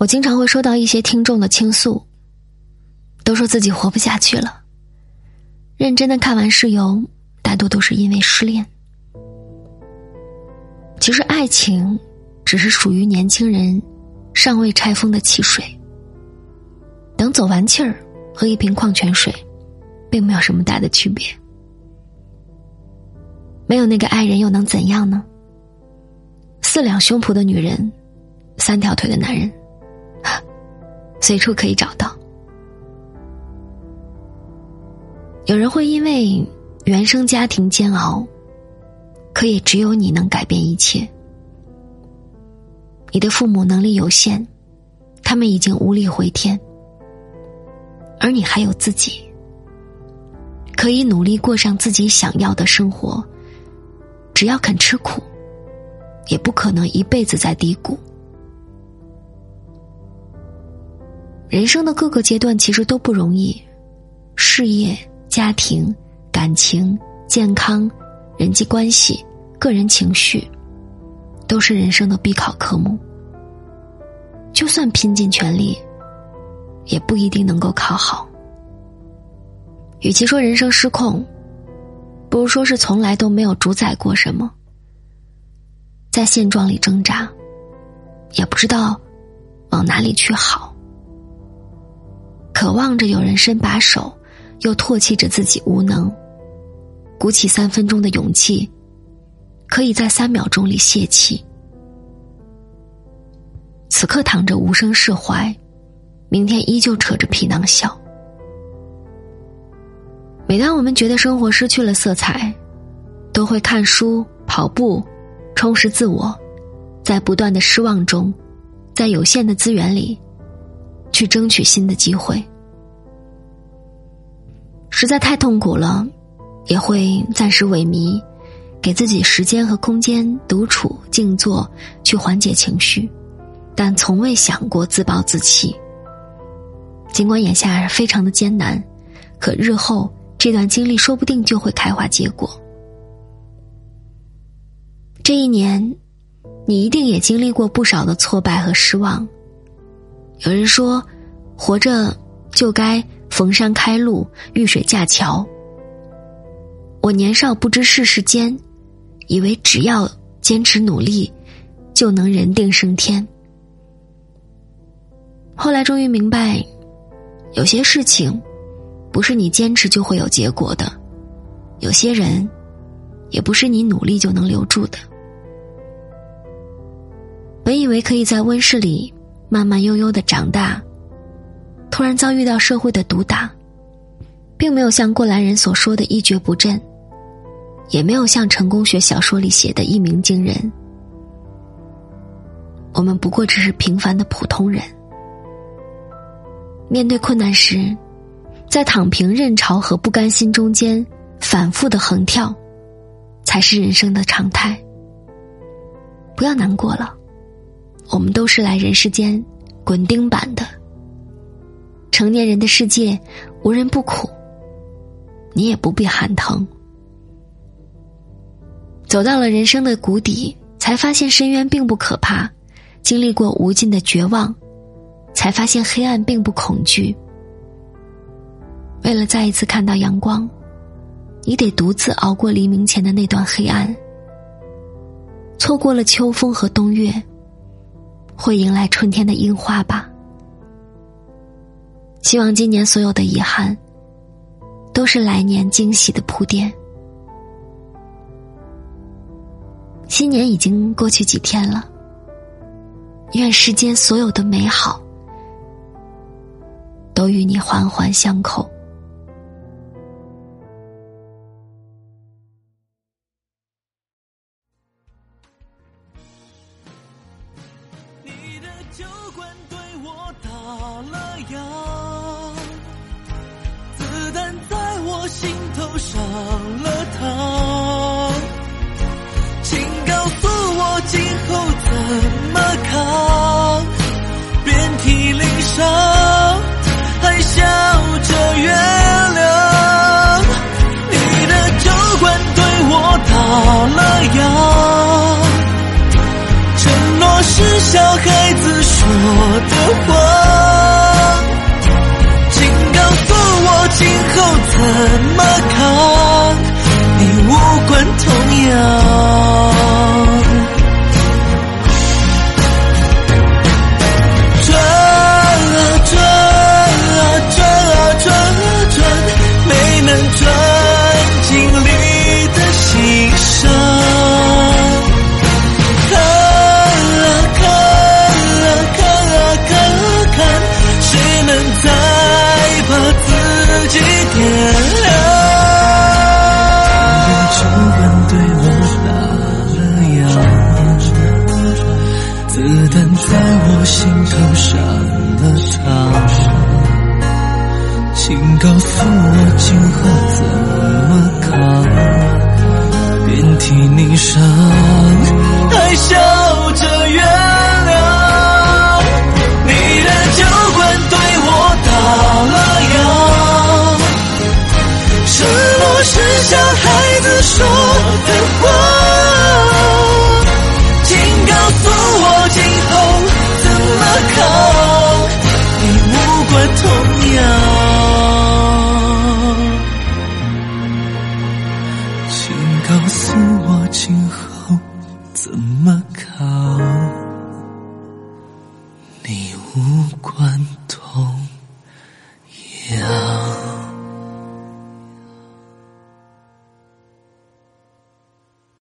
我经常会收到一些听众的倾诉，都说自己活不下去了。认真的看完室友，大多都是因为失恋。其实爱情，只是属于年轻人尚未拆封的汽水。等走完气儿，喝一瓶矿泉水，并没有什么大的区别。没有那个爱人又能怎样呢？四两胸脯的女人，三条腿的男人，随处可以找到。有人会因为原生家庭煎熬，可也只有你能改变一切。你的父母能力有限，他们已经无力回天，而你还有自己，可以努力过上自己想要的生活。只要肯吃苦，也不可能一辈子在低谷。人生的各个阶段其实都不容易，事业。家庭、感情、健康、人际关系、个人情绪，都是人生的必考科目。就算拼尽全力，也不一定能够考好。与其说人生失控，不如说是从来都没有主宰过什么，在现状里挣扎，也不知道往哪里去好，渴望着有人伸把手。又唾弃着自己无能，鼓起三分钟的勇气，可以在三秒钟里泄气。此刻躺着无声释怀，明天依旧扯着皮囊笑。每当我们觉得生活失去了色彩，都会看书、跑步，充实自我，在不断的失望中，在有限的资源里，去争取新的机会。实在太痛苦了，也会暂时萎靡，给自己时间和空间独处静坐，去缓解情绪，但从未想过自暴自弃。尽管眼下非常的艰难，可日后这段经历说不定就会开花结果。这一年，你一定也经历过不少的挫败和失望。有人说，活着就该。逢山开路，遇水架桥。我年少不知世事艰，以为只要坚持努力，就能人定胜天。后来终于明白，有些事情不是你坚持就会有结果的，有些人也不是你努力就能留住的。本以为可以在温室里慢慢悠悠的长大。突然遭遇到社会的毒打，并没有像过来人所说的一蹶不振，也没有像成功学小说里写的一鸣惊人。我们不过只是平凡的普通人。面对困难时，在躺平、认潮和不甘心中间反复的横跳，才是人生的常态。不要难过了，我们都是来人世间滚钉板的。成年人的世界，无人不苦，你也不必喊疼。走到了人生的谷底，才发现深渊并不可怕；经历过无尽的绝望，才发现黑暗并不恐惧。为了再一次看到阳光，你得独自熬过黎明前的那段黑暗。错过了秋风和冬月，会迎来春天的樱花吧。希望今年所有的遗憾，都是来年惊喜的铺垫。新年已经过去几天了，愿世间所有的美好，都与你环环相扣。你的酒馆对我打了烊。弹在我心头上了膛，请告诉我今后怎么扛？遍体鳞伤，还笑着原谅。你的酒馆对我打了烊，承诺是小孩今后怎么扛？遍体鳞伤，还笑着原谅。你的酒馆对我打了烊，失落是小孩子说的话。请告诉我今后怎么扛？你无关痛